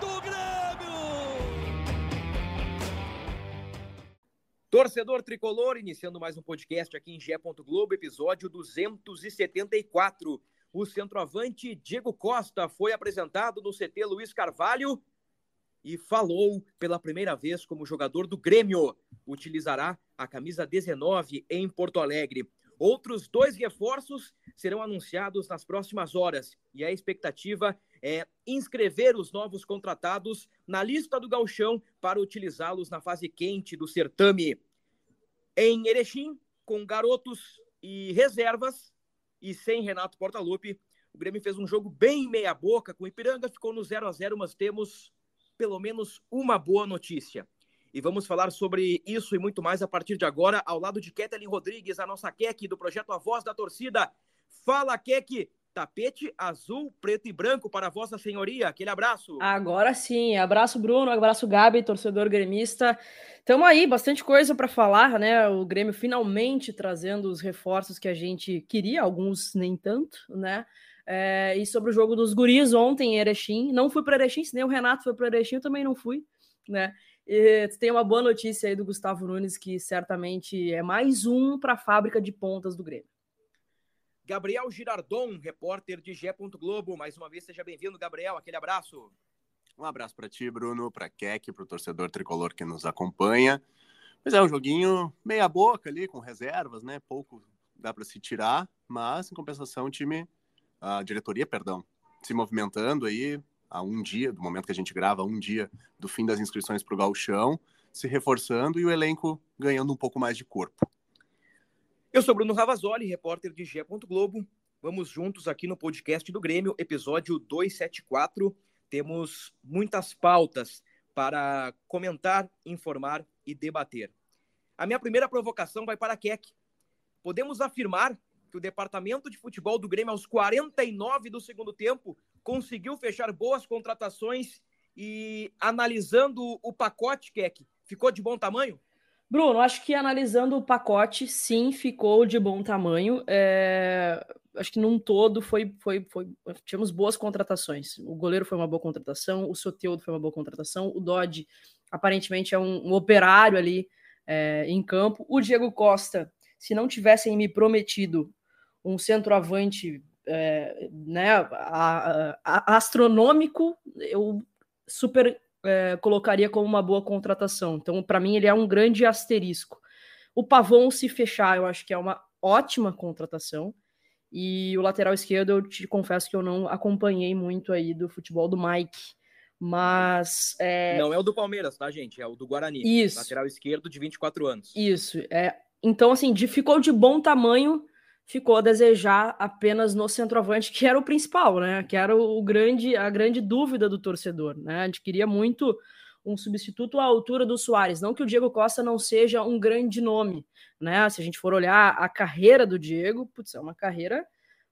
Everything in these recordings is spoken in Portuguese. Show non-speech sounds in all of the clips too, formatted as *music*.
do Grêmio! Torcedor tricolor, iniciando mais um podcast aqui em Gé. Globo, episódio 274. O centroavante Diego Costa foi apresentado no CT Luiz Carvalho e falou pela primeira vez como jogador do Grêmio. Utilizará a camisa 19 em Porto Alegre. Outros dois reforços serão anunciados nas próximas horas e a expectativa é inscrever os novos contratados na lista do Galchão para utilizá-los na fase quente do certame. Em Erechim, com garotos e reservas e sem Renato Portaluppi, o Grêmio fez um jogo bem meia-boca com o Ipiranga, ficou no 0 a 0 mas temos pelo menos uma boa notícia. E vamos falar sobre isso e muito mais a partir de agora, ao lado de Ketelin Rodrigues, a nossa Kek do projeto A Voz da Torcida. Fala, Kek! Tapete azul, preto e branco para Vossa Senhoria. Aquele abraço. Agora sim. Abraço, Bruno. Abraço, Gabi, torcedor gremista. Tamo aí, bastante coisa para falar, né? O Grêmio finalmente trazendo os reforços que a gente queria, alguns nem tanto, né? É, e sobre o jogo dos guris ontem em Erechim. Não fui para Erechim, se nem o Renato foi para Erechim, eu também não fui, né? E tem uma boa notícia aí do Gustavo Nunes, que certamente é mais um para a fábrica de pontas do Grêmio. Gabriel Girardon, repórter de Gé. Globo. Mais uma vez, seja bem-vindo, Gabriel. Aquele abraço. Um abraço para ti, Bruno, para Keck, para o torcedor tricolor que nos acompanha. Mas é um joguinho meia boca ali, com reservas, né? Pouco dá para se tirar, mas em compensação o time, a diretoria, perdão, se movimentando aí, a um dia, do momento que a gente grava, um dia do fim das inscrições para o Galchão, se reforçando e o elenco ganhando um pouco mais de corpo. Eu sou Bruno Ravazoli, repórter de Gé. Globo. Vamos juntos aqui no podcast do Grêmio, episódio 274. Temos muitas pautas para comentar, informar e debater. A minha primeira provocação vai para a Keck. Podemos afirmar que o departamento de futebol do Grêmio, aos 49 do segundo tempo, conseguiu fechar boas contratações e analisando o pacote, Keck, ficou de bom tamanho? Bruno, acho que analisando o pacote, sim, ficou de bom tamanho. É... Acho que num todo foi, foi, foi. Tivemos boas contratações. O goleiro foi uma boa contratação, o Soteudo foi uma boa contratação, o Dodge aparentemente é um, um operário ali é, em campo. O Diego Costa, se não tivessem me prometido um centroavante é, né, a, a, astronômico, eu super é, colocaria como uma boa contratação. Então, para mim, ele é um grande asterisco. O Pavon, se fechar, eu acho que é uma ótima contratação. E o lateral esquerdo, eu te confesso que eu não acompanhei muito aí do futebol do Mike. Mas. É... Não é o do Palmeiras, tá, gente? É o do Guarani. Isso. Lateral esquerdo de 24 anos. Isso. É... Então, assim, ficou de bom tamanho ficou a desejar apenas no centroavante, que era o principal, né? Que era o grande, a grande dúvida do torcedor, né? A gente queria muito um substituto à altura do Soares. Não que o Diego Costa não seja um grande nome, né? Se a gente for olhar a carreira do Diego, putz, é uma carreira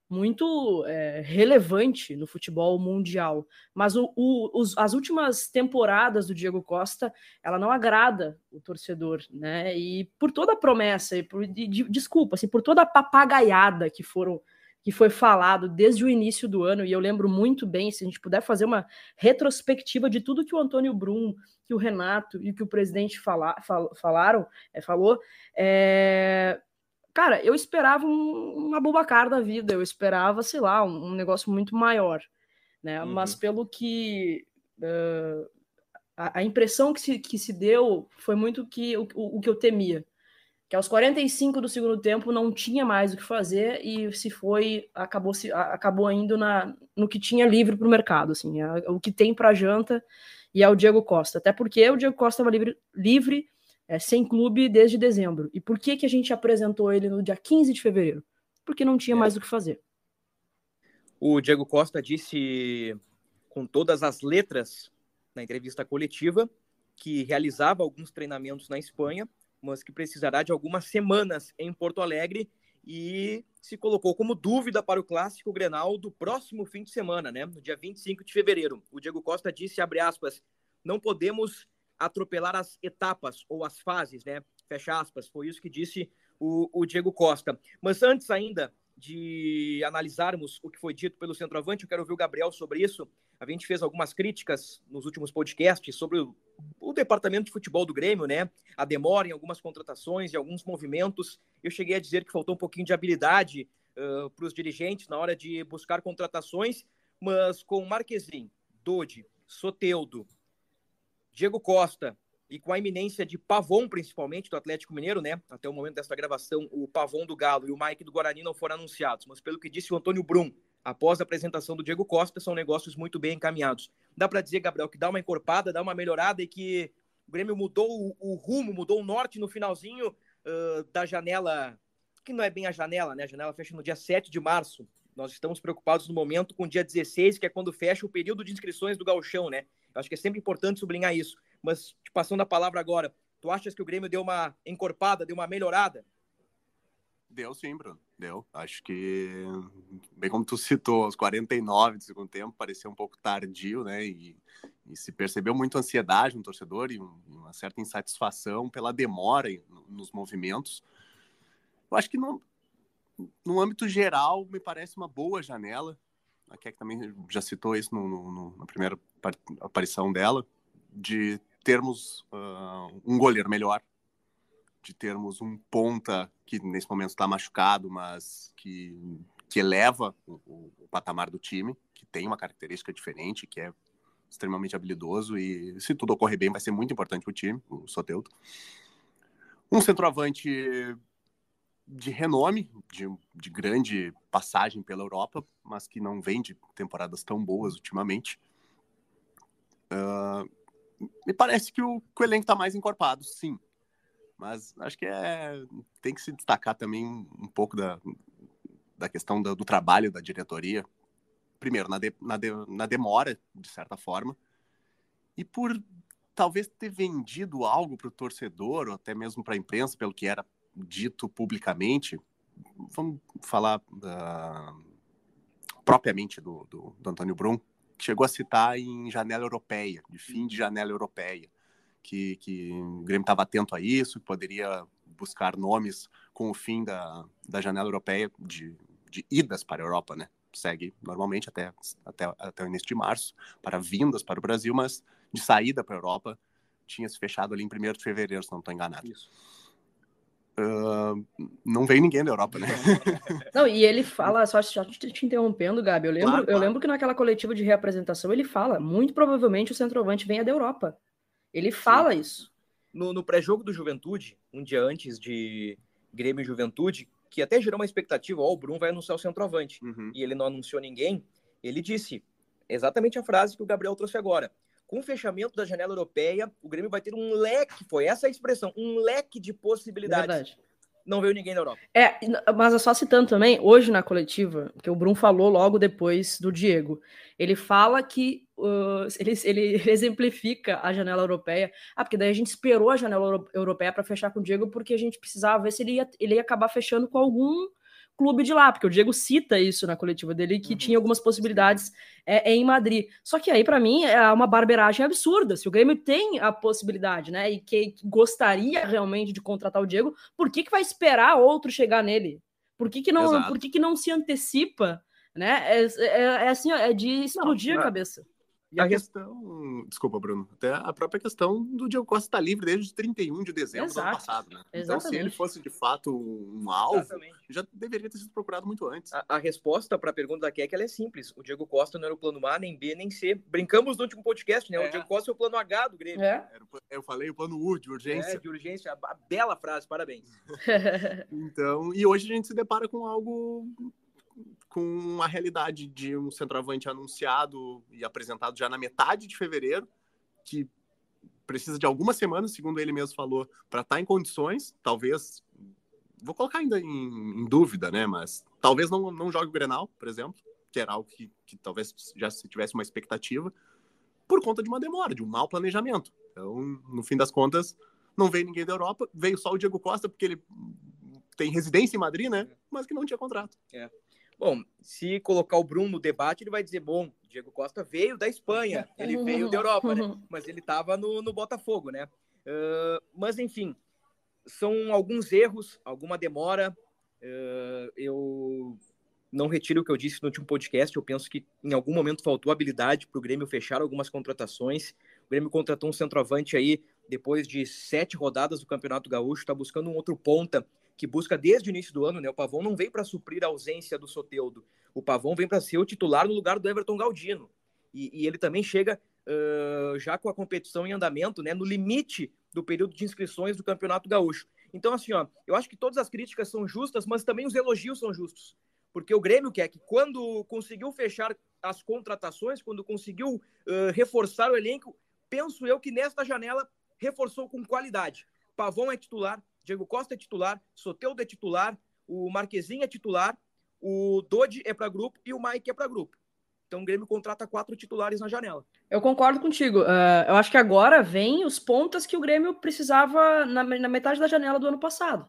muito é, relevante no futebol mundial. Mas o, o, os, as últimas temporadas do Diego Costa, ela não agrada o torcedor, né? E por toda a promessa, e por, de, de, desculpa, assim, por toda a papagaiada que foram que foi falado desde o início do ano, e eu lembro muito bem, se a gente puder fazer uma retrospectiva de tudo que o Antônio Brum, que o Renato e que o presidente fala, fal, falaram, é, falou, é, Cara, eu esperava um, uma Bubacar da vida, eu esperava, sei lá, um, um negócio muito maior, né? Uhum. Mas pelo que uh, a, a, impressão que se, que se deu foi muito que o, o, o, que eu temia, que aos 45 do segundo tempo não tinha mais o que fazer e se foi acabou se acabou indo na, no que tinha livre para o mercado, assim, é, o que tem para janta e é o Diego Costa, até porque o Diego Costa estava livre, livre é, sem clube desde dezembro. E por que, que a gente apresentou ele no dia 15 de fevereiro? Porque não tinha é. mais o que fazer. O Diego Costa disse com todas as letras na entrevista coletiva que realizava alguns treinamentos na Espanha, mas que precisará de algumas semanas em Porto Alegre e se colocou como dúvida para o clássico Grenal do próximo fim de semana, né? No dia 25 de fevereiro. O Diego Costa disse, abre aspas, não podemos atropelar as etapas ou as fases, né? Fecha aspas. Foi isso que disse o, o Diego Costa. Mas antes ainda de analisarmos o que foi dito pelo centroavante, eu quero ouvir o Gabriel sobre isso. A gente fez algumas críticas nos últimos podcasts sobre o, o, departamento de futebol do Grêmio, né? A demora em algumas contratações e alguns movimentos. Eu cheguei a dizer que faltou um pouquinho de habilidade uh, para os dirigentes na hora de buscar contratações, mas com Marquezin, Dodi, Soteudo, Diego Costa e com a iminência de Pavon, principalmente, do Atlético Mineiro, né? Até o momento desta gravação, o Pavon do Galo e o Mike do Guarani não foram anunciados, mas pelo que disse o Antônio Brum, após a apresentação do Diego Costa, são negócios muito bem encaminhados. Dá para dizer, Gabriel, que dá uma encorpada, dá uma melhorada e que o Grêmio mudou o, o rumo, mudou o norte no finalzinho uh, da janela, que não é bem a janela, né? A janela fecha no dia 7 de março. Nós estamos preocupados no momento com o dia 16, que é quando fecha o período de inscrições do Galchão, né? Eu acho que é sempre importante sublinhar isso. Mas, te passando a palavra agora, tu achas que o Grêmio deu uma encorpada, deu uma melhorada? Deu sim, Bruno. Deu. Acho que, bem como tu citou, aos 49 do segundo tempo, parecia um pouco tardio, né? E, e se percebeu muito ansiedade no torcedor e um, uma certa insatisfação pela demora nos movimentos. Eu acho que no, no âmbito geral, me parece uma boa janela. A Keck também já citou isso no, no, na primeira aparição dela, de termos uh, um goleiro melhor, de termos um ponta que nesse momento está machucado, mas que, que eleva o, o, patamar do time, que tem uma característica diferente, que é extremamente habilidoso e se tudo ocorrer bem vai ser muito importante para o time, o Soteudo. Um centroavante de renome, de, de grande passagem pela Europa, mas que não vem de temporadas tão boas ultimamente. Uh, me parece que o, que o elenco está mais encorpado, sim. Mas acho que é, tem que se destacar também um pouco da, da questão do, do trabalho da diretoria. Primeiro, na, de, na, de, na demora, de certa forma, e por talvez ter vendido algo para o torcedor, ou até mesmo para a imprensa, pelo que era dito publicamente. Vamos falar uh, propriamente do, do, do Antônio Brum, que chegou a citar em janela europeia, de fim de janela europeia que, que o Grêmio estava atento a isso, poderia buscar nomes com o fim da, da janela europeia de, de idas para a Europa, né? Segue normalmente até, até, até o início de março, para vindas para o Brasil, mas de saída para a Europa tinha se fechado ali em 1 de fevereiro, se não estou enganado. Isso. Uh, não vem ninguém da Europa, né? *laughs* Não, e ele fala, só, só te interrompendo, Gabi, eu lembro, claro, claro. eu lembro que naquela coletiva de reapresentação ele fala, muito provavelmente o centroavante venha da Europa. Ele fala Sim. isso. No, no pré-jogo do Juventude, um dia antes de Grêmio e Juventude, que até gerou uma expectativa, ó, oh, o Bruno vai anunciar o centroavante, uhum. e ele não anunciou ninguém, ele disse exatamente a frase que o Gabriel trouxe agora. Com o fechamento da janela europeia, o Grêmio vai ter um leque, foi essa a expressão, um leque de possibilidades. Verdade não veio ninguém da Europa. É, mas é só citando também, hoje na coletiva, que o Bruno falou logo depois do Diego, ele fala que uh, ele, ele *laughs* exemplifica a janela europeia. Ah, porque daí a gente esperou a janela europeia para fechar com o Diego, porque a gente precisava ver se ele ia, ele ia acabar fechando com algum clube de lá, porque o Diego cita isso na coletiva dele, que uhum. tinha algumas possibilidades é, é em Madrid. Só que aí, para mim, é uma barberagem absurda. Se o Grêmio tem a possibilidade, né, e que, gostaria realmente de contratar o Diego, por que, que vai esperar outro chegar nele? Por que, que, não, por que, que não se antecipa? Né? É, é, é assim, é de explodir não, a cabeça. E a questão, desculpa, Bruno, até a própria questão do Diego Costa estar tá livre desde 31 de dezembro Exato. do ano passado, né? Exatamente. Então, se ele fosse de fato um alvo, Exatamente. já deveria ter sido procurado muito antes. A, a resposta para a pergunta da Keck é simples. O Diego Costa não era o plano A, nem B, nem C. Brincamos no último podcast, né? É. O Diego Costa é o plano H do Grêmio. É. Eu falei o plano U, de urgência. É, de urgência. A bela frase, parabéns. *laughs* então, e hoje a gente se depara com algo com a realidade de um centroavante anunciado e apresentado já na metade de fevereiro, que precisa de algumas semanas, segundo ele mesmo falou, para estar tá em condições, talvez, vou colocar ainda em, em, dúvida, né, mas talvez não, não jogue o Grenal, por exemplo, que era algo que, que talvez já se tivesse uma expectativa, por conta de uma demora, de um mau planejamento. Então, no fim das contas, não veio ninguém da Europa, veio só o Diego Costa, porque ele tem residência em Madrid, né? Mas que não tinha contrato. É. Bom, se colocar o Bruno no debate, ele vai dizer: bom, Diego Costa veio da Espanha, ele veio da Europa, né? *laughs* Mas ele estava no, no Botafogo, né? Uh, mas, enfim, são alguns erros, alguma demora. Uh, eu não retiro o que eu disse no último podcast. Eu penso que em algum momento faltou habilidade para o Grêmio fechar algumas contratações. O Grêmio contratou um centroavante aí depois de sete rodadas do Campeonato Gaúcho, está buscando um outro ponta que busca desde o início do ano, né? O Pavão não vem para suprir a ausência do Soteudo. O Pavão vem para ser o titular no lugar do Everton Galdino. E, e ele também chega uh, já com a competição em andamento, né? No limite do período de inscrições do Campeonato Gaúcho. Então, assim, ó, eu acho que todas as críticas são justas, mas também os elogios são justos. Porque o Grêmio quer que quando conseguiu fechar as contratações, quando conseguiu uh, reforçar o elenco, penso eu que nesta janela reforçou com qualidade. Pavão é titular, Diego Costa é titular, Soteudo é titular, o Marquezinho é titular, o Dodi é para grupo e o Mike é para grupo. Então o Grêmio contrata quatro titulares na janela. Eu concordo contigo. Uh, eu acho que agora vem os pontas que o Grêmio precisava na, na metade da janela do ano passado.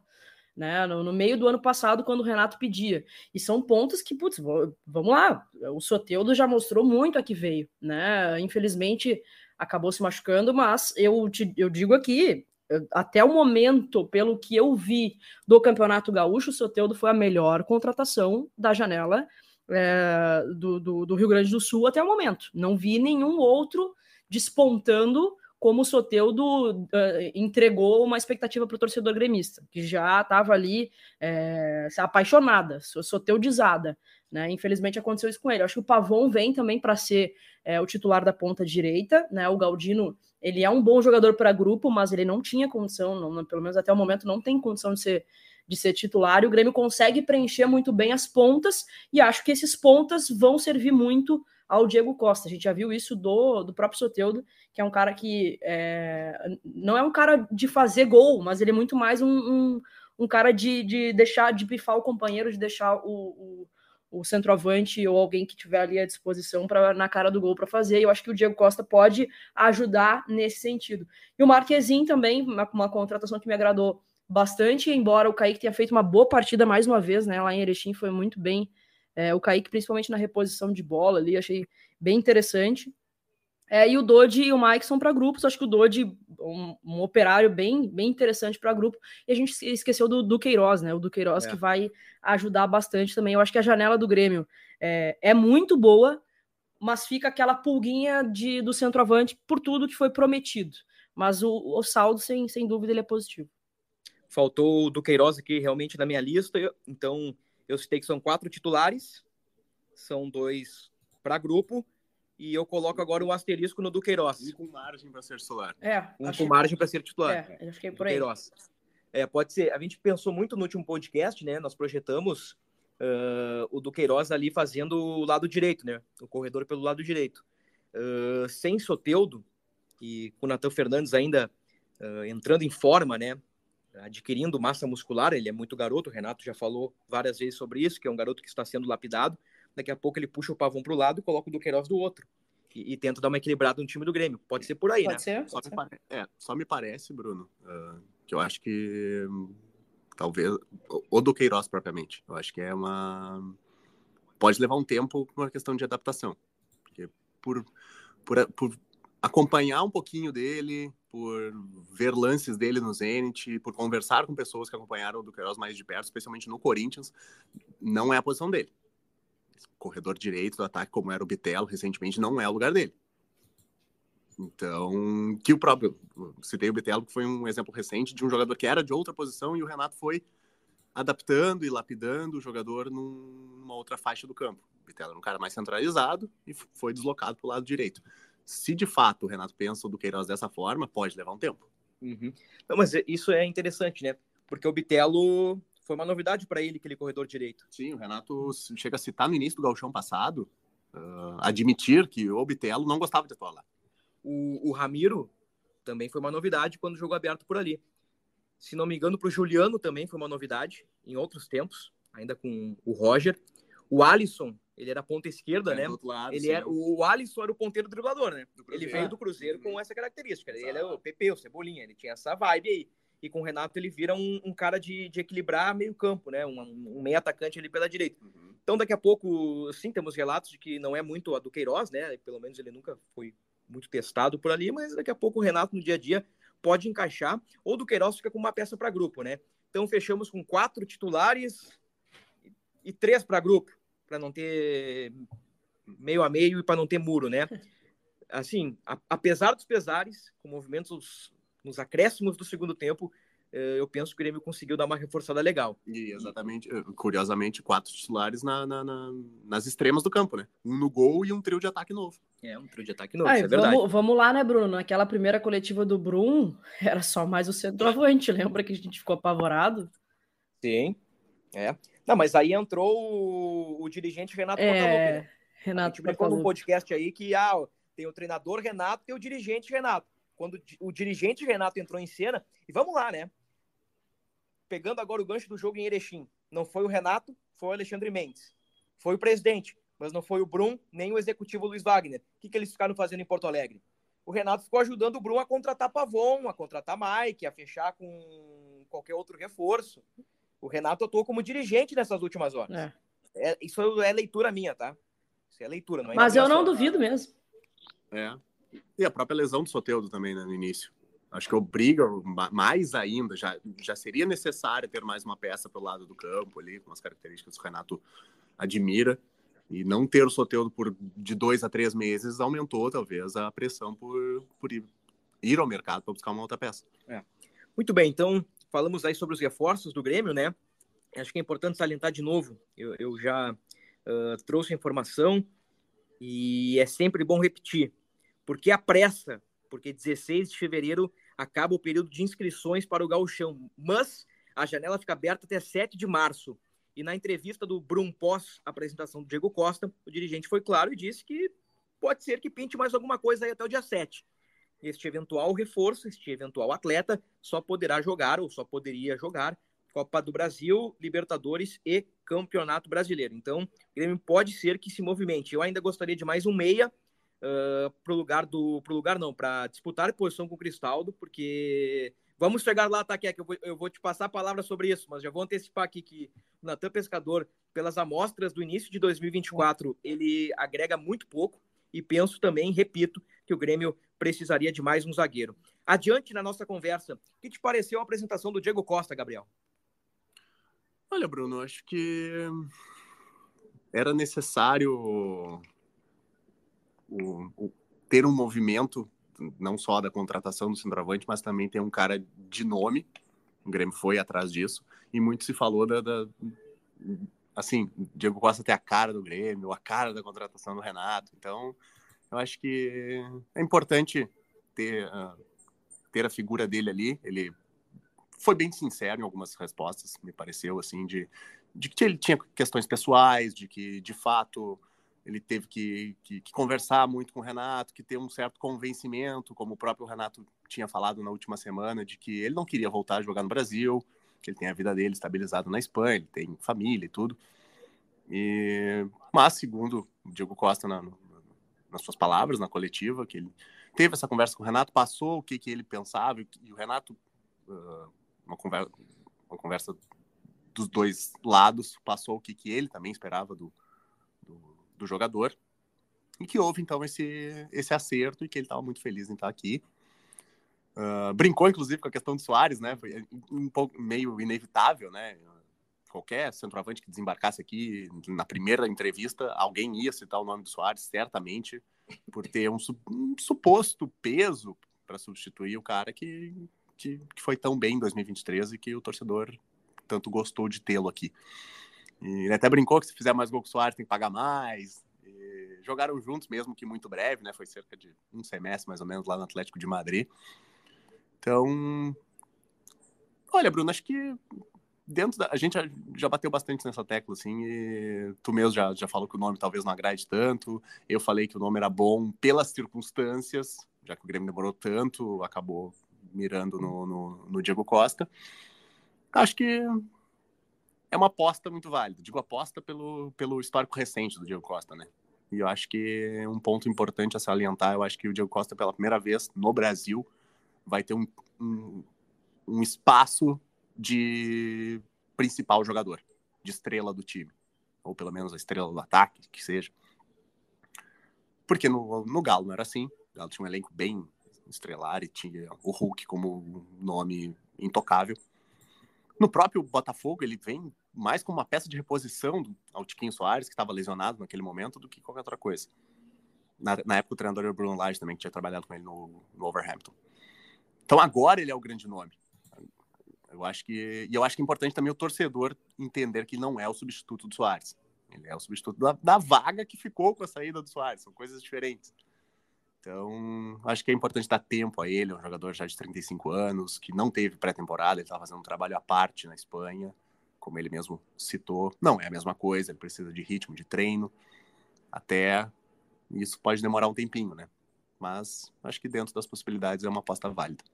Né, no, no, meio do ano passado, quando o Renato pedia. E são pontos que, putz, vamos lá, o Soteudo já mostrou muito a que veio, né? Infelizmente acabou se machucando, mas eu, te, eu digo aqui, até o momento, pelo que eu vi do Campeonato Gaúcho, o Soteudo foi a melhor contratação da janela é, do, do, do, Rio Grande do Sul até o momento. Não vi nenhum outro despontando como o Soteudo uh, entregou uma expectativa para o torcedor gremista, que já estava ali é, apaixonada, soteudizada. Né? Infelizmente aconteceu isso com ele. Eu acho que o Pavon vem também para ser é, o titular da ponta direita. Né? O Galdino ele é um bom jogador para grupo, mas ele não tinha condição, não, pelo menos até o momento, não tem condição de ser, de ser titular. E o Grêmio consegue preencher muito bem as pontas, e acho que esses pontas vão servir muito ao Diego Costa. A gente já viu isso do, do próprio Soteudo, que é um cara que é, não é um cara de fazer gol, mas ele é muito mais um, um, um cara de, de deixar, de bifar o companheiro, de deixar o, o o centroavante ou alguém que tiver ali à disposição para na cara do gol para fazer. Eu acho que o Diego Costa pode ajudar nesse sentido. E o Marquezinho também, uma, uma contratação que me agradou bastante, embora o Kaique tenha feito uma boa partida mais uma vez, né? Lá em Erechim foi muito bem. É, o Kaique, principalmente na reposição de bola ali, achei bem interessante. É, e o Dodi e o Mike são para grupos. Acho que o Dodi, um, um operário bem, bem interessante para grupo. E a gente esqueceu do, do Queiroz, né? O do Queiroz é. que vai ajudar bastante também. Eu acho que a janela do Grêmio é, é muito boa, mas fica aquela pulguinha de, do centroavante por tudo que foi prometido. Mas o, o saldo, sem, sem dúvida, ele é positivo. Faltou o do Queiroz aqui realmente na minha lista. Então, eu citei que são quatro titulares, são dois para grupo e eu coloco agora um asterisco no Duqueiroz. Um com margem para ser titular. É, um com margem para ser titular. É, acho que é por aí. Duqueiroz. É, pode ser. A gente pensou muito no último podcast, né? Nós projetamos uh, o Duqueiroz ali fazendo o lado direito, né? O corredor pelo lado direito. Uh, sem Soteudo e com o Natan Fernandes ainda uh, entrando em forma, né? Adquirindo massa muscular, ele é muito garoto, o Renato já falou várias vezes sobre isso, que é um garoto que está sendo lapidado daqui a pouco ele puxa o Pavão para o lado e coloca o Duqueiroz do outro. E, e, tenta dar uma equilibrada no time do Grêmio. Pode ser por aí, pode né? Ser, só, pode me pare... é, só me parece, Bruno, uh, que eu acho que talvez o Duqueiroz propriamente. Eu acho que é uma pode levar um tempo por uma questão de adaptação, porque por, por, por acompanhar um pouquinho dele, por ver lances dele no Zenit, por conversar com pessoas que acompanharam o Duqueiroz mais de perto, especialmente no Corinthians, não é a posição dele corredor direito do ataque, como era o Bitelo recentemente, não é o lugar dele. Então, que o próprio, citei o Bitelo, que foi um exemplo recente de um jogador que era de outra posição e o Renato foi adaptando e lapidando o jogador numa outra faixa do campo. O Bitelo era um cara mais centralizado e foi deslocado para o lado direito. Se de fato o Renato pensa o Duqueiroz dessa forma, pode levar um tempo. Uhum. Não, mas isso é interessante, né? Porque o Bitelo foi uma novidade para ele, aquele corredor direito. Sim, o Renato chega a citar no início do gauchão passado, uh, admitir que o Bitelo não gostava de atuar lá. O, o Ramiro também foi uma novidade quando jogou aberto por ali. Se não me engano, para o Juliano também foi uma novidade, em outros tempos, ainda com o Roger. O Alisson Ele era ponta esquerda, É, né? lado, Ele sim. era, o Alisson era o ponteiro driblador, né? Ele veio do Cruzeiro com Uhum. essa característica. Ele é o PP, o Cebolinha, ele tinha essa vibe aí. E com o Renato ele vira um, um cara de, de equilibrar meio campo, né? Um, um meio atacante ali pela direita. Uhum. Então daqui a pouco, sim, temos relatos de que não é muito a do Queiroz, né? Pelo menos ele nunca foi muito testado por ali, mas daqui a pouco o Renato no dia a dia pode encaixar, ou do Queiroz fica com uma peça para grupo, né? Então fechamos com quatro titulares e três para grupo, para não ter meio a meio e para não ter muro, né? *laughs* Assim, a- apesar dos pesares, com movimentos nos acréscimos do segundo tempo, eh, eu penso que o Grêmio conseguiu dar uma reforçada legal. E exatamente, eh, curiosamente, quatro titulares na, na- na- nas extremas do campo, né? Um no gol e um trio de ataque novo. É um trio de ataque novo, Ai, é verdade. vamos, vamos lá, né, Bruno? Naquela primeira coletiva do Brum, *laughs* era só mais o centroavante. *laughs* Lembra que a gente ficou apavorado? Sim, é. Não, mas aí entrou o, o dirigente Renato Portaluppi, né? É, A Renato gente brincou num podcast aí que ah, tem o treinador Renato e o dirigente Renato. Quando o dirigente Renato entrou em cena, e vamos lá, né? Pegando agora o gancho do jogo em Erechim. Não foi o Renato, foi o Alexandre Mendes. Foi o presidente, mas não foi o Brum, nem o executivo Luiz Wagner. O que, que eles ficaram fazendo em Porto Alegre? O Renato ficou ajudando o Brum a contratar Pavon, a contratar Mike, a fechar com qualquer outro reforço. O Renato atuou como dirigente nessas últimas horas. É. É, isso é leitura minha, tá? Isso é leitura, não é Mas eu não duvido mesmo. É. E a própria lesão do Soteudo também, né, no início. Acho que obriga ma- mais ainda, já, já seria necessário ter mais uma peça pelo lado do campo ali, com as características que o Renato admira. E não ter o Soteudo por de dois a três meses aumentou, talvez, a pressão por, por ir, ir ao mercado para buscar uma outra peça. Muito bem, então falamos aí sobre os reforços do Grêmio, né? Acho que é importante salientar de novo. Eu, eu já ah, trouxe a informação e é sempre bom repetir. Porque a pressa, porque 16 de fevereiro acaba o período de inscrições para o gauchão, mas a janela fica aberta até 7 de março. E na entrevista do Brum pós apresentação do Diego Costa, o dirigente foi claro e disse que pode ser que pinte mais alguma coisa aí até o dia 7. Este eventual reforço, este eventual atleta só poderá jogar ou só poderia jogar Copa do Brasil, Libertadores e Campeonato Brasileiro. Então, o Grêmio pode ser que se movimente. Eu ainda gostaria de mais um meia uh, para o lugar do. Pro lugar não, para disputar posição com o Cristaldo, porque. Vamos chegar lá, Kek? Eu vou, eu vou te passar a palavra sobre isso, mas já vou antecipar aqui que o Natan Pescador, pelas amostras do início de 2024, ele agrega muito pouco e penso também, repito, que o Grêmio precisaria de mais um zagueiro. Adiante na nossa conversa, o que te pareceu a apresentação do Diego Costa, Gabriel? Olha, Bruno, acho que era necessário o, o, ter um movimento, não só da contratação do centroavante, mas também ter um cara de nome. O Grêmio foi atrás disso. E muito se falou da. da assim, Diego Costa tem a cara do Grêmio, a cara da contratação do Renato. Então, eu acho que é importante ter, uh, ter a figura dele ali. Ele foi bem sincero em algumas respostas, me pareceu, assim, de, de que ele tinha questões pessoais, de que, de fato, ele teve que, que, que, conversar muito com o Renato, que ter um certo convencimento, como o próprio Renato tinha falado na última semana, de que ele não queria voltar a jogar no Brasil, ele tem a vida dele estabilizada na Espanha, ele tem família e tudo. E, mas, segundo o Diego Costa, na, nas suas palavras, na coletiva, que ele teve essa conversa com o Renato, passou o que, que ele pensava, e o Renato... Uh, uma conversa, uma conversa dos dois lados, passou o que, que ele também esperava do, do, do jogador, e que houve então esse, esse acerto e que ele estava muito feliz em estar aqui. Uh, brincou, inclusive, com a questão do Soares, né? Foi um pouco meio inevitável, né? Qualquer centroavante que desembarcasse aqui na primeira entrevista, alguém ia citar o nome do Soares, certamente, por ter um, um suposto peso para substituir o cara que, que, que, foi tão bem em 2023 e que o torcedor tanto gostou de tê-lo aqui. E ele até brincou que se fizer mais gol com o Soares tem que pagar mais. E jogaram juntos, mesmo que muito breve, né? Foi cerca de um semestre, mais ou menos, lá no Atlético de Madrid. Então, olha, Bruno, acho que dentro da... A gente já, bateu bastante nessa tecla, assim, e tu mesmo já, já falou que o nome talvez não agrade tanto. Eu falei que o nome era bom pelas circunstâncias, já que o Grêmio demorou tanto, acabou mirando no, no, no, Diego Costa. Acho que é uma aposta muito válida. Digo aposta pelo, pelo histórico recente do Diego Costa, né? E eu acho que um ponto importante a salientar, eu acho que o Diego Costa, pela primeira vez no Brasil, vai ter um, um, um espaço de principal jogador, de estrela do time. Ou pelo menos a estrela do ataque, que seja. Porque no, no Galo não era assim. O Galo tinha um elenco bem estrelar e tinha o Hulk como nome intocável. No próprio Botafogo, ele vem mais como uma peça de reposição ao Tiquinho Soares, que estava lesionado naquele momento, do que qualquer outra coisa. Na, na época, o treinador era o Bruno Lage também, que tinha trabalhado com ele no, no Overhampton. Então, agora ele é o grande nome. Eu acho que e eu acho que é importante também o torcedor entender que não é o substituto do Soares. Ele é o substituto da, da vaga que ficou com a saída do Soares. São coisas diferentes. Então, acho que é importante dar tempo a ele, é um jogador já de 35 anos, que não teve pré-temporada, ele estava fazendo um trabalho à parte na Espanha, como ele mesmo citou. Não é a mesma coisa, ele precisa de ritmo, de treino, até isso pode demorar um tempinho, né? Mas acho que dentro das possibilidades é uma aposta válida.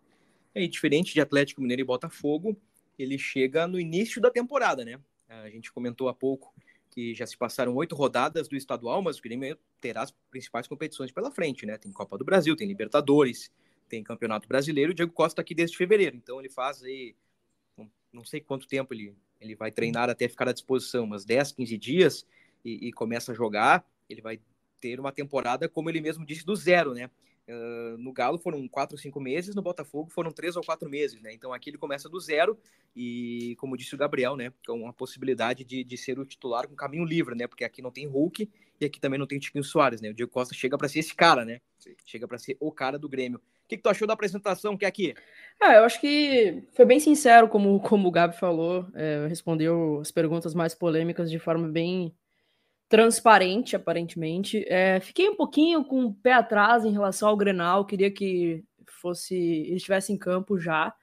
É, diferente de Atlético Mineiro e Botafogo, ele chega no início da temporada, né? A gente comentou há pouco que já se passaram oito rodadas do estadual, mas o Grêmio terá as principais competições pela frente, né? Tem Copa do Brasil, tem Libertadores, tem Campeonato Brasileiro. O Diego Costa está aqui desde fevereiro, então ele faz aí, não sei quanto tempo ele, ele vai treinar até ficar à disposição, umas 10, 15 dias e, e começa a jogar. Ele vai ter uma temporada, como ele mesmo disse, do zero, né? Uh, no Galo foram quatro, cinco meses, no Botafogo foram três ou quatro meses, né? Então aqui ele começa do zero e, como disse o Gabriel, né? Com uma possibilidade de, de ser o titular com caminho livre, né? Porque aqui não tem Hulk e aqui também não tem Tiquinho Soares, né? O Diego Costa chega para ser esse cara, né? Sim. Chega para ser o cara do Grêmio. O que, que, tu achou da apresentação que é aqui? Ah, eu acho que foi bem sincero, como, como o Gabi falou, é, respondeu as perguntas mais polêmicas de forma bem transparente, aparentemente. É, fiquei um pouquinho com o pé atrás em relação ao Grenal, queria que fosse ele estivesse em campo já,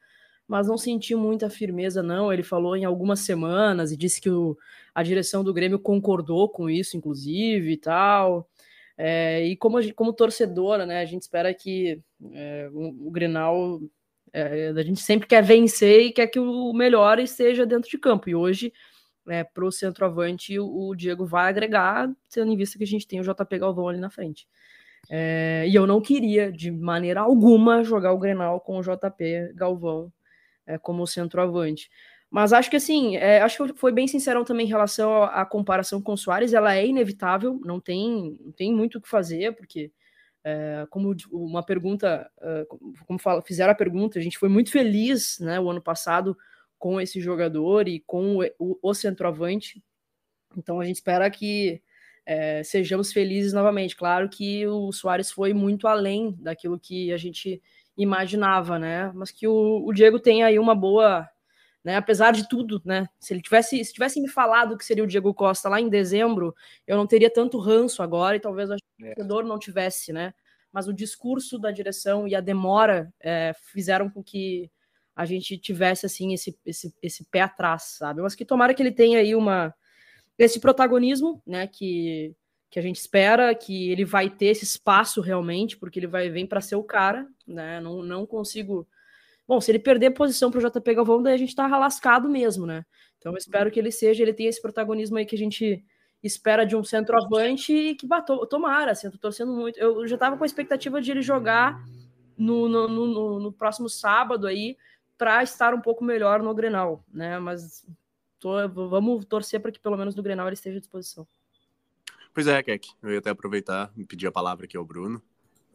mas não senti muita firmeza, não. Ele falou em algumas semanas e disse que o, a direção do Grêmio concordou com isso, inclusive, e tal. É, e como, como torcedora, né, a gente espera que é, o, o Grenal, é, a gente sempre quer vencer e quer que o melhor esteja dentro de campo. E hoje é, para o centroavante, o Diego vai agregar, tendo em vista que a gente tem o JP Galvão ali na frente. É, e eu não queria, de maneira alguma, jogar o Grenal com o JP Galvão é, como centroavante. Mas acho que assim, é, acho que foi bem sincerão também em relação à, comparação com o Soares, ela é inevitável, não tem, não tem muito o que fazer, porque é, como uma pergunta, é, como fala, fizeram a pergunta, a gente foi muito feliz né, o ano passado com esse jogador e com o, o, centroavante. Então a gente espera que é, sejamos felizes novamente. Claro que o Soares foi muito além daquilo que a gente imaginava, né? Mas que o, o Diego tem aí uma boa, né? Apesar de tudo, né? Se ele tivesse, se tivesse me falado que seria o Diego Costa lá em dezembro, eu não teria tanto ranço agora e talvez o é. torcedor não tivesse, né? Mas o discurso da direção e a demora é, fizeram com que a gente tivesse assim esse, esse, esse pé atrás, sabe? Mas que tomara que ele tenha aí uma esse protagonismo, né, que que a gente espera que ele vai ter esse espaço realmente, porque ele vai vir para ser o cara, né? Não, não consigo. Bom, se ele perder posição para o JP Galvão, daí a gente tá lascado mesmo, né? Então eu espero que ele seja, ele tenha esse protagonismo aí que a gente espera de um centroavante e que batou, tomara, assim, eu tô torcendo muito. Eu já tava com a expectativa de ele jogar no, no, no, no próximo sábado aí, para estar um pouco melhor no Grenal, né? Mas tô, vamos torcer para que pelo menos no Grenal ele esteja à disposição. Pois é, Keck, eu ia até aproveitar e pedir a palavra aqui ao Bruno.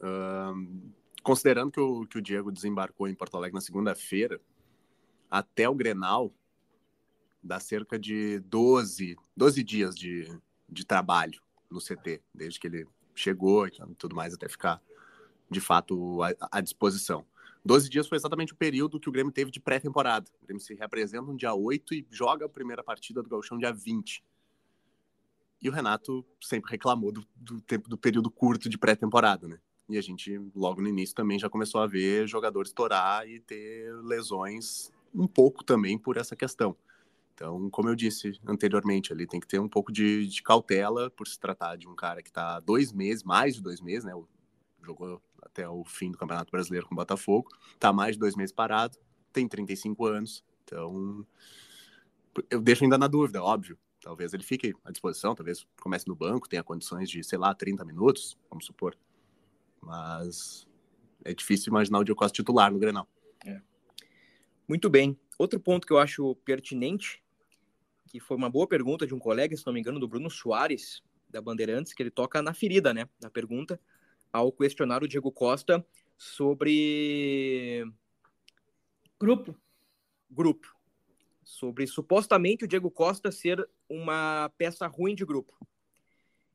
Uh, considerando que o, que o Diego desembarcou em Porto Alegre na segunda-feira, até o Grenal dá cerca de 12, 12 dias de, de trabalho no CT, desde que ele chegou e tudo mais, até ficar de fato à, à disposição. 12 dias foi exatamente o período que o Grêmio teve de pré-temporada. O Grêmio se reapresenta no dia 8 e joga a primeira partida do Gauchão dia 20. E o Renato sempre reclamou do, do tempo do período curto de pré-temporada, né? E a gente, logo no início, também já começou a ver jogadores estourar e ter lesões um pouco também por essa questão. Então, como eu disse anteriormente, ali tem que ter um pouco de, de cautela por se tratar de um cara que está dois meses, mais de dois meses, né? Jogou até o fim do Campeonato Brasileiro com o Botafogo. Tá mais de dois meses parado, tem 35 anos, então eu deixo ainda na dúvida, óbvio. Talvez ele fique à disposição, talvez comece no banco, tenha condições de, sei lá, 30 minutos, vamos supor. Mas é difícil imaginar o Diego Costa titular no Grenal. É. Muito bem. Outro ponto que eu acho pertinente, que foi uma boa pergunta de um colega, se não me engano, do Bruno Soares, da Bandeirantes, que ele toca na ferida, né, na pergunta, ao questionar o Diego Costa sobre grupo. Grupo. Sobre supostamente o Diego Costa ser uma peça ruim de grupo.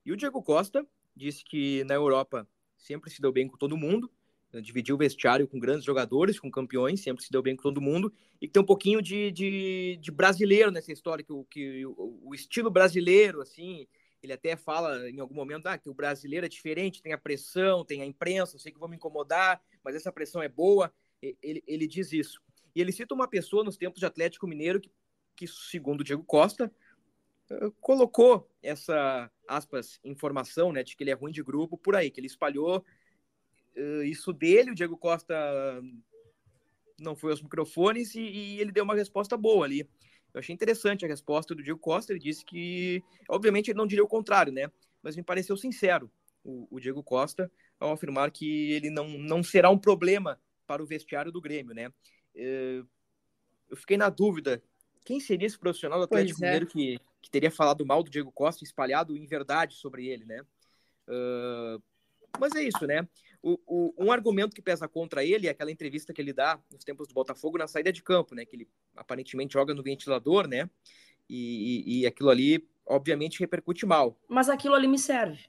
E o Diego Costa disse que na Europa sempre se deu bem com todo mundo, dividiu o vestiário com grandes jogadores, com campeões, sempre se deu bem com todo mundo, e tem um pouquinho de, de, de brasileiro nessa história, que, o, que o, o, estilo brasileiro, assim, ele até fala em algum momento ah, que o brasileiro é diferente, tem a pressão, tem a imprensa, sei que vou me incomodar, mas essa pressão é boa, ele, ele diz isso. E ele cita uma pessoa nos tempos de Atlético Mineiro que, que segundo o Diego Costa, uh, colocou essa, aspas, informação, né, de que ele é ruim de grupo por aí, que ele espalhou uh, isso dele, o Diego Costa não foi aos microfones e, e, ele deu uma resposta boa ali. Eu achei interessante a resposta do Diego Costa, ele disse que, obviamente ele não diria o contrário, né, mas me pareceu sincero o, o Diego Costa ao afirmar que ele não, não será um problema para o vestiário do Grêmio, né. Uh, eu fiquei na dúvida quem seria esse profissional do Atlético é. Mineiro que, que teria falado mal do Diego Costa, espalhado em verdade sobre ele, né? Uh, mas é isso, né? O, o, um argumento que pesa contra ele é aquela entrevista que ele dá nos tempos do Botafogo na saída de campo, né? Que ele aparentemente joga no ventilador, né? E, e, e aquilo ali, obviamente, repercute mal. Mas aquilo ali me serve.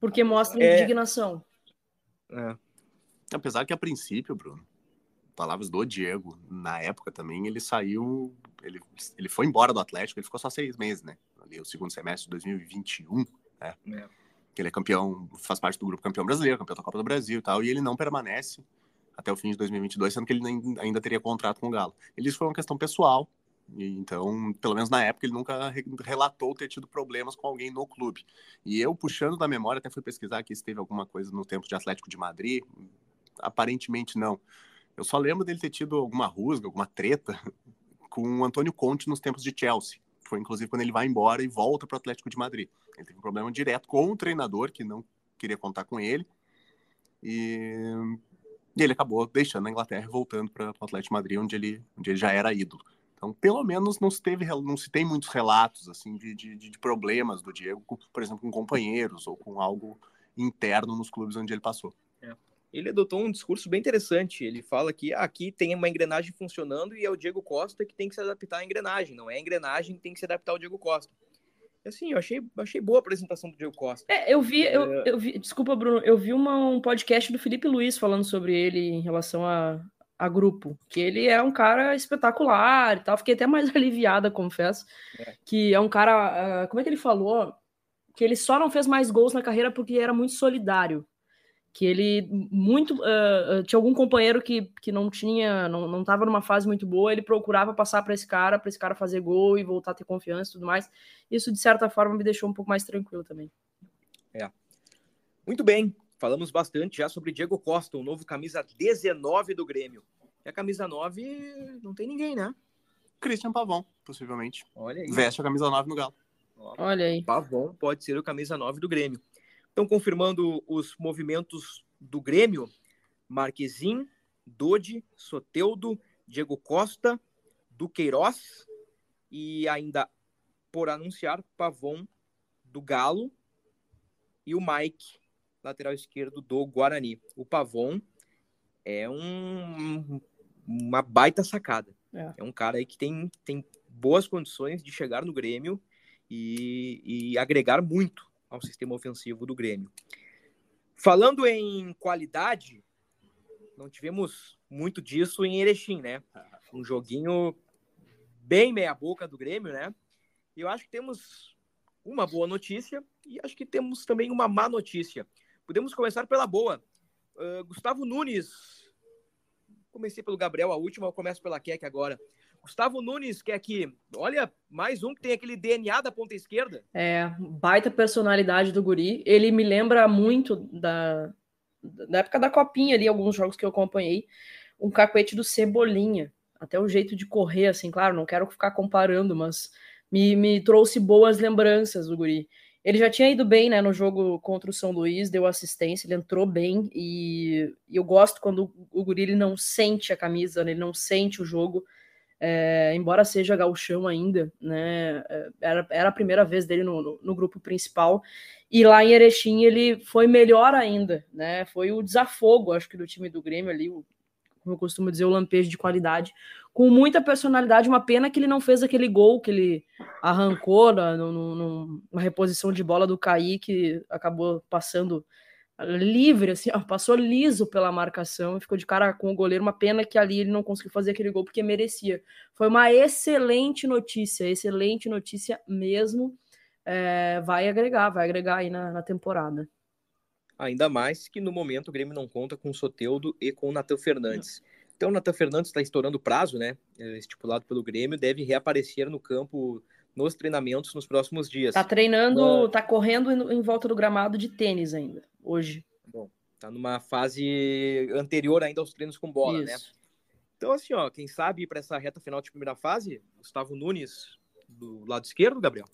Porque mostra é... indignação. É. Apesar que a princípio, Bruno, palavras do Diego, na época também, ele saiu, ele, ele foi embora do Atlético, ele ficou só seis meses, né? Ali, o segundo semestre de 2021, né? É. Ele é campeão, faz parte do grupo campeão brasileiro, campeão da Copa do Brasil e tal, e ele não permanece até o fim de 2022, sendo que ele ainda teria contrato com o Galo. Ele que foi uma questão pessoal, então, pelo menos na época, ele nunca relatou ter tido problemas com alguém no clube. E eu, puxando da memória, até fui pesquisar aqui se teve alguma coisa no tempo de Atlético de Madrid. Aparentemente não. Eu só lembro dele ter tido alguma rusga, alguma treta *laughs* com o Antônio Conte nos tempos de Chelsea. Foi inclusive quando ele vai embora e volta para o Atlético de Madrid. Ele teve um problema direto com o treinador que não queria contar com ele. E, e ele acabou deixando a Inglaterra e voltando para o Atlético de Madrid, onde ele, onde ele já era ídolo. Então, pelo menos não se teve, não se tem muitos relatos assim de, de, de problemas do Diego, por exemplo, com companheiros ou com algo interno nos clubes onde ele passou ele adotou um discurso bem interessante. Ele fala que ah, aqui tem uma engrenagem funcionando e é o Diego Costa que tem que se adaptar à engrenagem, não é a engrenagem que tem que se adaptar ao Diego Costa. Assim, eu achei, achei boa a apresentação do Diego Costa. É, eu vi, eu, é... eu vi, desculpa, Bruno, eu vi uma, um podcast do Felipe Luiz falando sobre ele em relação a, a grupo, que ele é um cara espetacular e tal. Fiquei até mais *laughs* aliviada, confesso, é. que é um cara, uh, como é que ele falou? Que ele só não fez mais gols na carreira porque era muito solidário que ele muito uh, tinha algum companheiro que, que não tinha não, não tava numa fase muito boa ele procurava passar para esse cara para esse cara fazer gol e voltar a ter confiança e tudo mais. Isso de certa forma me deixou um pouco mais tranquilo também. É. Muito bem. Falamos bastante já sobre Diego Costa o novo camisa 19 do Grêmio. E a camisa 9 não tem ninguém né? Christian Pavão possivelmente. Olha aí. Veste a camisa 9 no Galo. Olha aí. Pavão pode ser o camisa 9 do Grêmio Estão confirmando os movimentos do Grêmio: Marquezin, Dodi, Soteudo, Diego Costa, Duqueiroz e ainda por anunciar Pavon do Galo e o Mike, lateral esquerdo do Guarani. O Pavon é um, uma baita sacada. É. é. um cara aí que tem, tem boas condições de chegar no Grêmio e, e agregar muito ao sistema ofensivo do Grêmio. Falando em qualidade, não tivemos muito disso em Erechim, né? Um joguinho bem meia-boca do Grêmio, né? Eu acho que temos uma boa notícia e acho que temos também uma má notícia. Podemos começar pela boa. Uh, Gustavo Nunes. Comecei pelo Gabriel, a última, eu começo pela Keck agora. Gustavo Nunes, que é aqui, olha, mais um que tem aquele DNA da ponta esquerda. É, baita personalidade do Guri. Ele me lembra muito da, da época da Copinha ali, alguns jogos que eu acompanhei, um cacuete do Cebolinha. até o jeito de correr, assim, claro, não quero ficar comparando, mas me, me trouxe boas lembranças do Guri. Ele já tinha ido bem, né, no jogo contra o São Luís, deu assistência, ele entrou bem e, e eu gosto quando o Guri ele não sente a camisa, né, ele não sente o jogo, é, embora seja gauchão ainda, né, é, era, era a primeira vez dele no, no, no, grupo principal, e lá em Erechim ele foi melhor ainda, né, foi o desafogo, acho que do time do Grêmio ali, o, como eu costumo dizer, o lampejo de qualidade, com muita personalidade. Uma pena que ele não fez aquele gol que ele arrancou na, numa reposição de bola do Kaique, acabou passando livre, assim, ó, passou liso pela marcação, ficou de cara com o goleiro. Uma pena que ali ele não conseguiu fazer aquele gol porque merecia. Foi uma excelente notícia, excelente notícia mesmo. É, vai agregar, vai agregar aí na, na temporada. Ainda mais que no momento o Grêmio não conta com o Soteudo e com o Natan Fernandes. Não. Então, o Natan Fernandes está estourando o prazo, né? É, estipulado pelo Grêmio, deve reaparecer no campo nos treinamentos nos próximos dias. Tá treinando, tá correndo em volta do gramado de tênis ainda, hoje. Bom, tá numa fase anterior ainda aos treinos com bola, né? Isso. né? Então, assim, ó, quem sabe para essa reta final de primeira fase, Gustavo Nunes do lado esquerdo, Gabriel?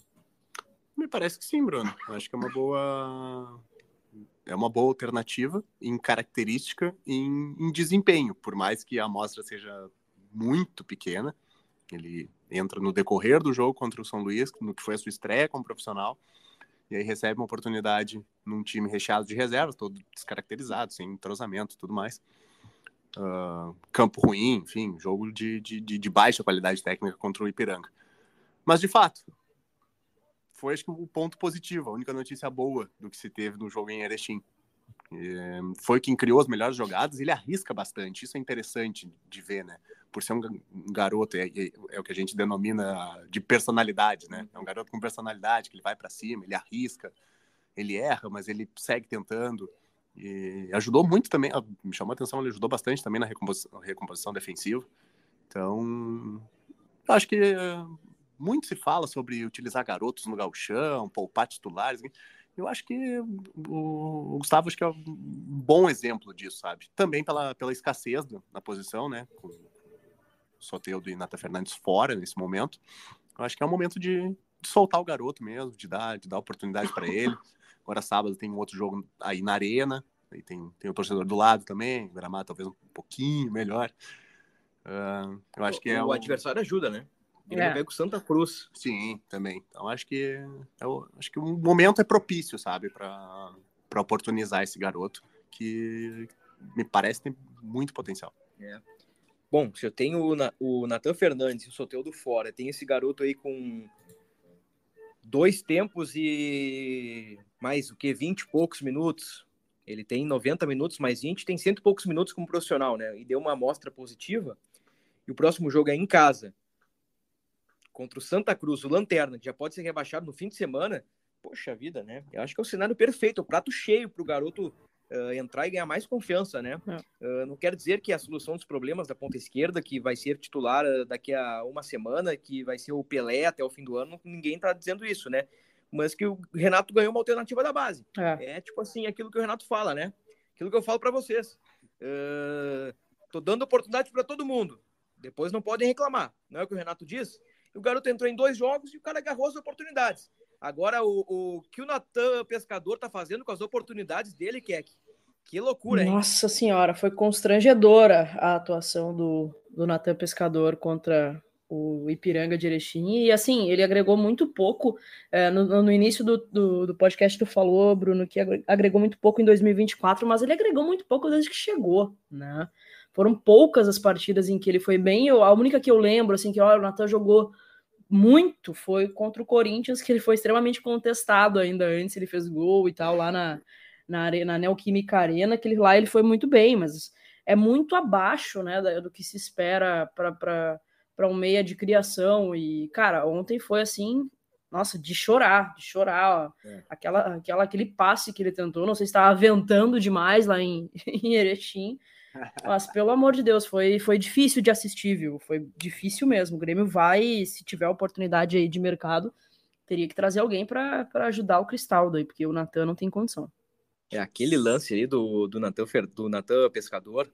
Me parece que sim, Bruno. Acho que é uma boa é uma boa alternativa em característica e em, em desempenho, por mais que a amostra seja muito pequena. Ele entra no decorrer do jogo contra o São Luís, no que foi a sua estreia como profissional, e aí recebe uma oportunidade num time recheado de reservas, todo descaracterizado, sem entrosamento e tudo mais. Uh, campo ruim, enfim, jogo de, de, de, baixa qualidade técnica contra o Ipiranga. Mas, de fato, foi acho que o ponto positivo, a única notícia boa do que se teve no jogo em Erechim. É, foi quem criou as melhores jogadas, ele arrisca bastante, isso é interessante de ver, né? Por ser um garoto, é, é, é o que a gente denomina de personalidade, né? É um garoto com personalidade, que ele vai para cima, ele arrisca, ele erra, mas ele segue tentando. E ajudou muito também, me chamou a atenção, ele ajudou bastante também na recomposição, recomposição defensiva. Então, acho que muito se fala sobre utilizar garotos no galchão, poupar titulares. Eu acho que o Gustavo acho que é um bom exemplo disso, sabe? Também pela, pela escassez na posição, né? Com o Soteudo e Nata Fernandes fora nesse momento. Eu acho que é um momento de, de soltar o garoto mesmo, de dar, de dar oportunidade para ele. Agora sábado tem um outro jogo aí na arena, aí tem, tem o torcedor do lado também, o gramado talvez um pouquinho melhor. Uh, eu acho que é o, o adversário ajuda, né? Grêmio é. pega o Santa Cruz. Sim, também. Então acho que eu, é acho que o momento é propício, sabe, para para oportunizar esse garoto que me parece ter muito potencial. É. Bom, se eu tenho o, o Natan Fernandes e o Soteudo fora, tem esse garoto aí com dois tempos e mais o que 20 e poucos minutos. Ele tem 90 minutos mais 20, tem cento e poucos minutos como profissional, né? E deu uma amostra positiva. E o próximo jogo é em casa contra o Santa Cruz, o Lanterna, que já pode ser rebaixado no fim de semana, poxa vida, né? Eu acho que é o cenário perfeito, o prato cheio para o garoto uh, entrar e ganhar mais confiança, né? É. Uh, não quero dizer que a solução dos problemas da ponta esquerda, que vai ser titular uh, daqui a uma semana, que vai ser o Pelé até o fim do ano, ninguém está dizendo isso, né? Mas que o Renato ganhou uma alternativa da base. É, é tipo assim, aquilo que o Renato fala, né? Aquilo que eu falo para vocês. tô dando oportunidade para todo mundo. Depois não podem reclamar. Não é o que o Renato diz? O garoto entrou em dois jogos e o cara agarrou as oportunidades. Agora, o, o que o Natan Pescador tá fazendo com as oportunidades dele, Keck? Que loucura, hein? Nossa senhora, foi constrangedora a atuação do, do Natan Pescador contra o Ipiranga de Erechim. E assim, ele agregou muito pouco. É, no, no, início do, do, do, podcast, tu falou, Bruno, que agregou muito pouco em 2024, mas ele agregou muito pouco desde que chegou, né? Foram poucas as partidas em que ele foi bem. Eu, a única que eu lembro, assim, que ó, o Natan jogou muito foi contra o Corinthians, que ele foi extremamente contestado ainda antes, ele fez gol e tal, lá na, na, na Neoquímica Arena, que ele, lá ele foi muito bem, mas é muito abaixo né, do que se espera para um meia de criação. E, cara, ontem foi assim, nossa, de chorar, de chorar. É. Aquela, aquela, aquele passe que ele tentou, não sei se estava ventando demais lá em, *laughs* em Erechim, mas, pelo amor de Deus, foi, foi difícil de assistir, viu? Foi difícil mesmo. O Grêmio vai, se tiver oportunidade aí de mercado, teria que trazer alguém para ajudar o Cristaldo aí, porque o Natan não tem condição. É aquele lance ali do, do Natan do Pescador.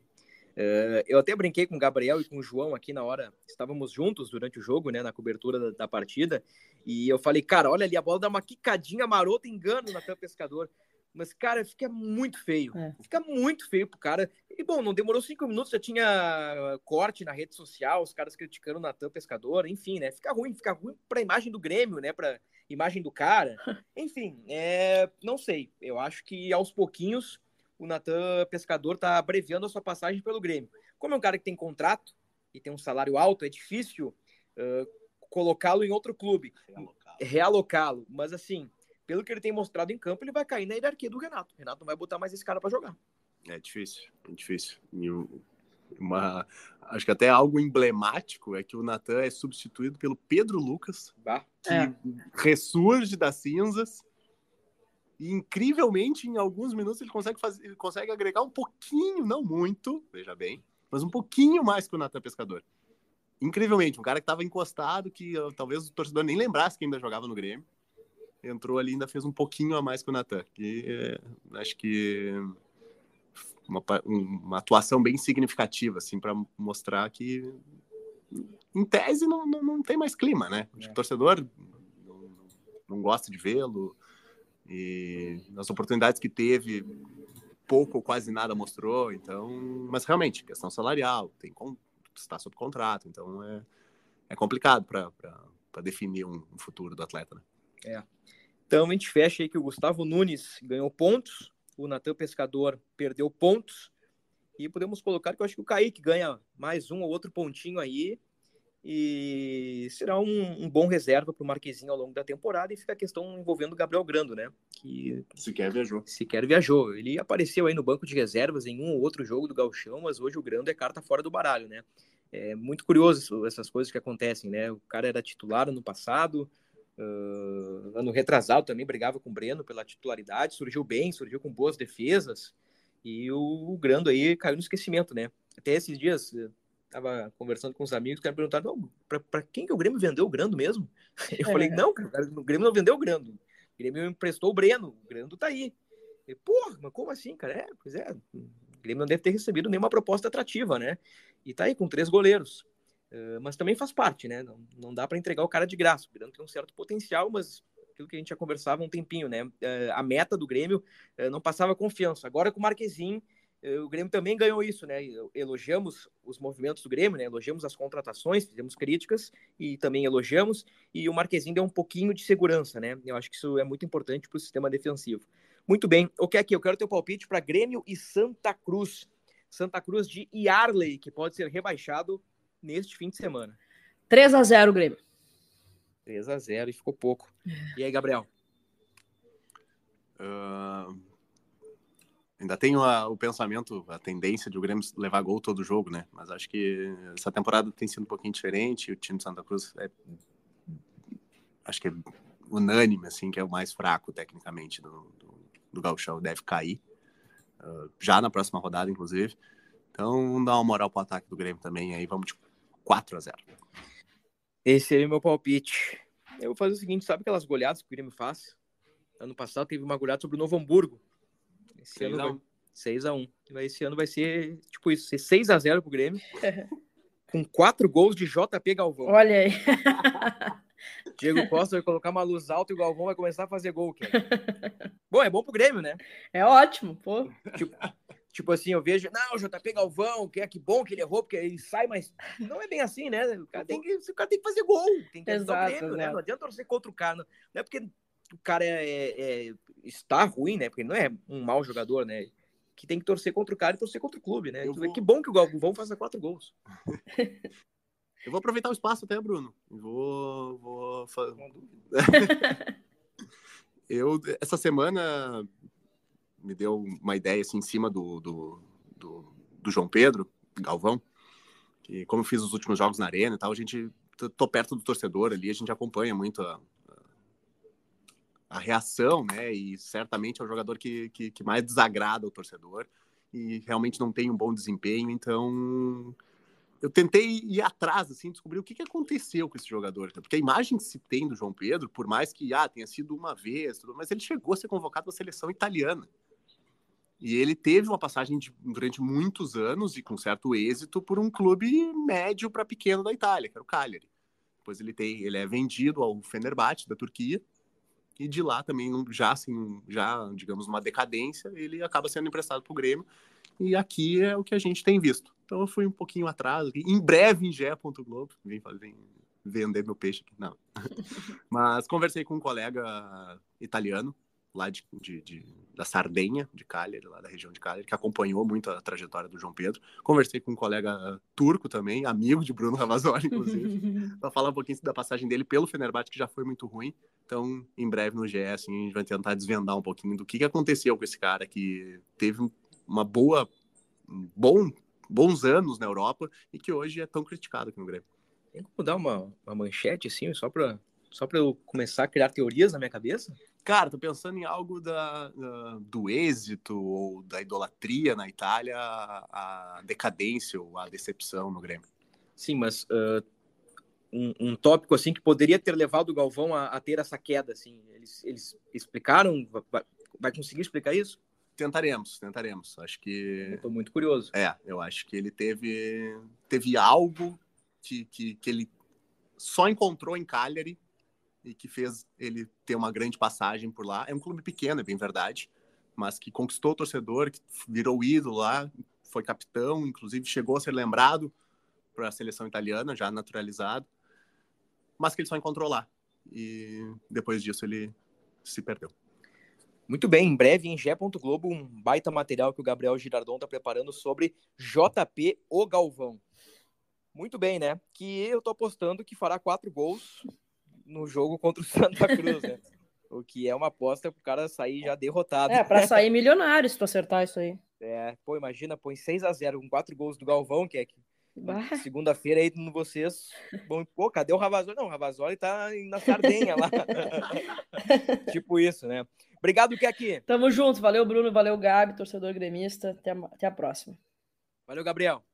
Uh, eu até brinquei com o Gabriel e com o João aqui na hora, estávamos juntos durante o jogo, né, na cobertura da, da partida, e eu falei, cara, olha ali, a bola dá uma quicadinha marota, engano na tampa pescador. Mas, cara, fica muito feio. É. Fica muito feio pro cara. E, bom, não demorou cinco minutos, já tinha corte na rede social, os caras criticando o Natan Pescador, enfim, né? Fica ruim, fica ruim pra imagem do Grêmio, né? Pra imagem do cara. *laughs* Enfim, é... não sei. Eu acho que aos pouquinhos o Natan Pescador tá abreviando a sua passagem pelo Grêmio. Como é um cara que tem contrato e tem um salário alto, é difícil uh, colocá-lo em outro clube, realocá-lo. Mas, assim pelo que ele tem mostrado em campo, ele vai cair na hierarquia do Renato. O Renato não vai botar mais esse cara para jogar. É difícil, é difícil. E uma, acho que até algo emblemático é que o Natan é substituído pelo Pedro Lucas, bah, que é. ressurge das cinzas. E incrivelmente, em alguns minutos, ele consegue, fazer, ele consegue agregar um pouquinho, não muito, veja bem, mas um pouquinho mais que o Natan Pescador. Incrivelmente, um cara que estava encostado, que talvez o torcedor nem lembrasse que ainda jogava no Grêmio entrou ali e ainda fez um pouquinho a mais que o Natan. E é, acho que uma, uma atuação bem significativa, assim, para mostrar que, em tese, não, não, não tem mais clima, né? É. O torcedor não, não gosta de vê-lo e nas oportunidades que teve, pouco ou quase nada mostrou, então... Mas, realmente, questão salarial, tem está sob contrato, então é, é complicado para definir um, um futuro do atleta, né? É. Então a gente fecha aí que o Gustavo Nunes ganhou pontos, o Natan Pescador perdeu pontos, e podemos colocar que eu acho que o Kaique ganha mais um ou outro pontinho aí, e será um, um bom reserva para o Marquezinho ao longo da temporada, e fica a questão envolvendo o Gabriel Grando, né? Que sequer viajou. Sequer viajou. Ele apareceu aí no banco de reservas em um ou outro jogo do Galchão, mas hoje o Grando é carta fora do baralho, né? É muito curioso essas coisas que acontecem, né? O cara era titular no passado, Uh, ano retrasado também brigava com o Breno pela titularidade, surgiu bem, surgiu com boas defesas, e o, o Grando aí caiu no esquecimento, né? Até esses dias, tava conversando com os amigos, que me perguntaram, para quem que o Grêmio vendeu o Grando mesmo? *laughs* Eu é. falei, não, cara, o Grêmio não vendeu o Grando, o Grêmio emprestou o Breno, o Grando tá aí. E, Porra, mas como assim, cara? É, pois é, o Grêmio não deve ter recebido nenhuma proposta atrativa, né? E tá aí com três goleiros. Uh, mas também faz parte, né? Não, não dá para entregar o cara de graça. O Grêmio tem um certo potencial, mas aquilo que a gente já conversava um tempinho, né? Uh, a meta do Grêmio uh, não passava confiança. Agora com o Marquezinho, o Grêmio também ganhou isso, né? Elogiamos os movimentos do Grêmio, né? Elogiamos as contratações, fizemos críticas e também elogiamos. E o Marquezinho deu um pouquinho de segurança, né? Eu acho que isso é muito importante para o sistema defensivo. Muito bem. O que é aqui? Eu quero ter o palpite para Grêmio e Santa Cruz. Santa Cruz de Yarley, que pode ser rebaixado neste fim de semana. 3 a 0 Grêmio. 3 a 0 e ficou pouco. E aí, Gabriel? Uh, ainda tenho a, o pensamento, a tendência de o Grêmio levar gol todo jogo, né? Mas acho que essa temporada tem sido um pouquinho diferente. O time de Santa Cruz é, acho que é unânime, assim, que é o mais fraco tecnicamente do, do, do Gauchão, deve cair. Uh, já na próxima rodada, inclusive. Então, dar uma moral pro ataque do Grêmio também. Aí vamos de 4 a 0 Esse aí é o meu palpite. Eu vou fazer o seguinte: sabe aquelas goleadas que o Grêmio faz? Ano passado teve uma goleada sobre o Novo Hamburgo. Esse 6 ano vai... 6 a 1 Esse ano vai ser tipo isso: ser 6 a 0 pro Grêmio. *laughs* com quatro gols de JP Galvão. Olha aí. *laughs* Diego Costa vai colocar uma luz alta e o Galvão vai começar a fazer gol. Cara. bom, é bom pro Grêmio, né? É ótimo, pô. Tipo, Tipo assim, eu vejo, não, o JP Galvão, que é que bom que ele errou, porque ele sai, mas não é bem assim, né? O cara tem que, o cara tem que fazer gol, tem que exato, o prêmio, né? Não adianta torcer contra o cara. Não, não é porque o cara é, é, é, está ruim, né? Porque ele não é um mau jogador, né? Que tem que torcer contra o cara e torcer contra o clube, né? Vou... Que bom que o Galvão faça quatro gols. *laughs* eu vou aproveitar o espaço até, Bruno. Vou. vou... *laughs* eu, essa semana, me deu uma ideia assim, em cima do, do, do, do João Pedro, Galvão, que como eu fiz os últimos jogos na arena e tal, a gente tô perto do torcedor ali, a gente acompanha muito a, a reação, né? E certamente é o jogador que, que, que, mais desagrada o torcedor e realmente não tem um bom desempenho. Então, eu tentei ir atrás, assim, descobrir o que, que aconteceu com esse jogador. Porque a imagem que se tem do João Pedro, por mais que ah, tenha sido uma vez, tudo, mas ele chegou a ser convocado para a seleção italiana. E ele teve uma passagem de, durante muitos anos e com certo êxito por um clube médio para pequeno da Itália, que era o Cagliari. Depois ele tem, ele é vendido ao Fenerbahçe da Turquia e de lá também já assim, já digamos uma decadência, ele acaba sendo emprestado para o Grêmio. E aqui é o que a gente tem visto. Então eu fui um pouquinho atrás, em breve em Gé.globo, vim, vim vender meu peixe aqui, não. *laughs* Mas conversei com um colega italiano lá de, de, de, da Sardenha, de Cagliari, lá da região de Cagliari, que acompanhou muito a trajetória do João Pedro. Conversei com um colega turco também, amigo de Bruno Ravazoli, inclusive, *laughs* para falar um pouquinho da passagem dele pelo Fenerbahçe, que já foi muito ruim. Então, em breve no GE, assim, a gente vai tentar desvendar um pouquinho do que, que aconteceu com esse cara que teve uma boa, bom, bons anos na Europa e que hoje é tão criticado aqui no Grêmio. Tem como dar uma, uma manchete, assim, só para só eu começar a criar teorias na minha cabeça? Cara, tô pensando em algo da, da, do êxito ou da idolatria na Itália, a, decadência ou a decepção no Grêmio. Sim, mas uh, um, um, tópico assim que poderia ter levado o Galvão a, a ter essa queda, assim, eles, eles explicaram? Vai, vai, conseguir explicar isso? Tentaremos, tentaremos. Acho que. Estou muito curioso. É, eu acho que ele teve, teve algo que, que, que ele só encontrou em Cagliari e que fez ele ter uma grande passagem por lá. É um clube pequeno, é bem verdade, mas que conquistou o torcedor, que virou ídolo lá, foi capitão, inclusive chegou a ser lembrado para a seleção italiana, já naturalizado, mas que ele só encontrou lá. E depois disso ele se perdeu. Muito bem, em breve em. Globo, um baita material que o Gabriel Girardon está preparando sobre JP O Galvão. Muito bem, né? Que eu tô apostando que fará quatro gols no jogo contra o *laughs* Santa Cruz, né? O que é uma aposta pro cara sair já derrotado. É, para *laughs* sair milionário se tu acertar isso aí. É, pô, imagina, põe 6 a 0 com quatro gols do Galvão, que é que segunda-feira aí vocês vão, pô, cadê o Ravazoli? Não, o Ravazoli tá na Sardenha lá. *laughs* tipo isso, né? Obrigado, Keki. Tamo junto, valeu Bruno, valeu Gabi, torcedor gremista, até a, até a próxima. Valeu, Gabriel.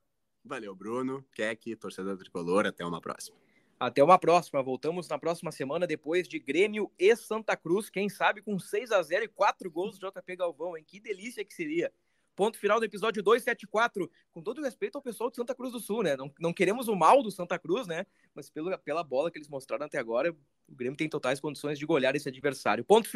Valeu, Bruno, Keki, torcedor tricolor, até uma próxima. Até uma próxima. Voltamos na próxima semana, depois de Grêmio e Santa Cruz. Quem sabe com 6 a 0 e 4 gols do JP Galvão, hein? Que delícia que seria. Ponto final do episódio 274. Com todo respeito ao pessoal de Santa Cruz do Sul, né? Não, não queremos o mal do Santa Cruz, né? Mas pelo, pela bola que eles mostraram até agora, o Grêmio tem totais condições de golear esse adversário. Ponto final.